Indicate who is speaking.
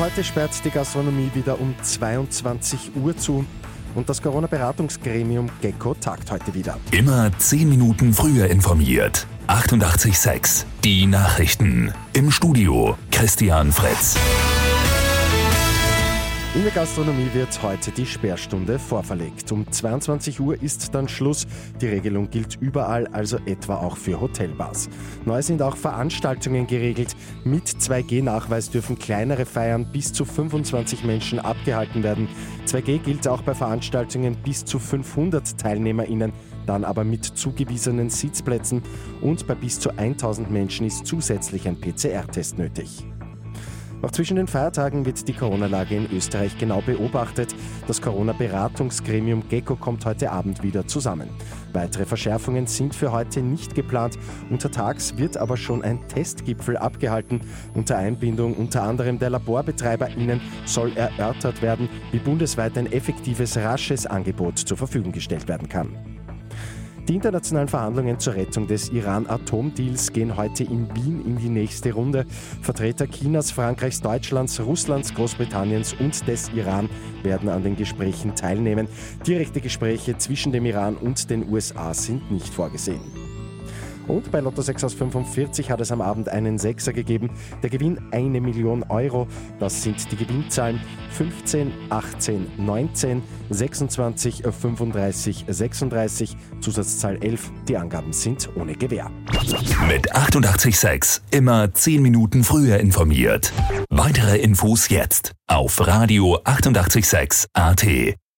Speaker 1: Heute sperrt die Gastronomie wieder um 22 Uhr zu. Und das Corona-Beratungsgremium GECKO tagt heute wieder.
Speaker 2: Immer 10 Minuten früher informiert. 88.6 Die Nachrichten. Im Studio Christian Fritz.
Speaker 1: In der Gastronomie wird heute die Sperrstunde vorverlegt. Um 22 Uhr ist dann Schluss. Die Regelung gilt überall, also etwa auch für Hotelbars. Neu sind auch Veranstaltungen geregelt. Mit 2G-Nachweis dürfen kleinere Feiern bis zu 25 Menschen abgehalten werden. 2G gilt auch bei Veranstaltungen bis zu 500 TeilnehmerInnen, dann aber mit zugewiesenen Sitzplätzen und bei bis zu 1000 Menschen ist zusätzlich ein PCR-Test nötig. Auch zwischen den Feiertagen wird die Corona-Lage in Österreich genau beobachtet. Das Corona-Beratungsgremium GECKO kommt heute Abend wieder zusammen. Weitere Verschärfungen sind für heute nicht geplant. Untertags wird aber schon ein Testgipfel abgehalten. Unter Einbindung unter anderem der LaborbetreiberInnen soll erörtert werden, wie bundesweit ein effektives, rasches Angebot zur Verfügung gestellt werden kann. Die internationalen Verhandlungen zur Rettung des Iran-Atomdeals gehen heute in Wien in die nächste Runde. Vertreter Chinas, Frankreichs, Deutschlands, Russlands, Großbritanniens und des Iran werden an den Gesprächen teilnehmen. Direkte Gespräche zwischen dem Iran und den USA sind nicht vorgesehen. Und bei Lotto 6 aus 45 hat es am Abend einen Sechser gegeben. Der Gewinn eine Million Euro. Das sind die Gewinnzahlen 15, 18, 19, 26, 35, 36, Zusatzzahl 11. Die Angaben sind ohne Gewähr.
Speaker 2: Mit 886 immer 10 Minuten früher informiert. Weitere Infos jetzt auf Radio 886 AT.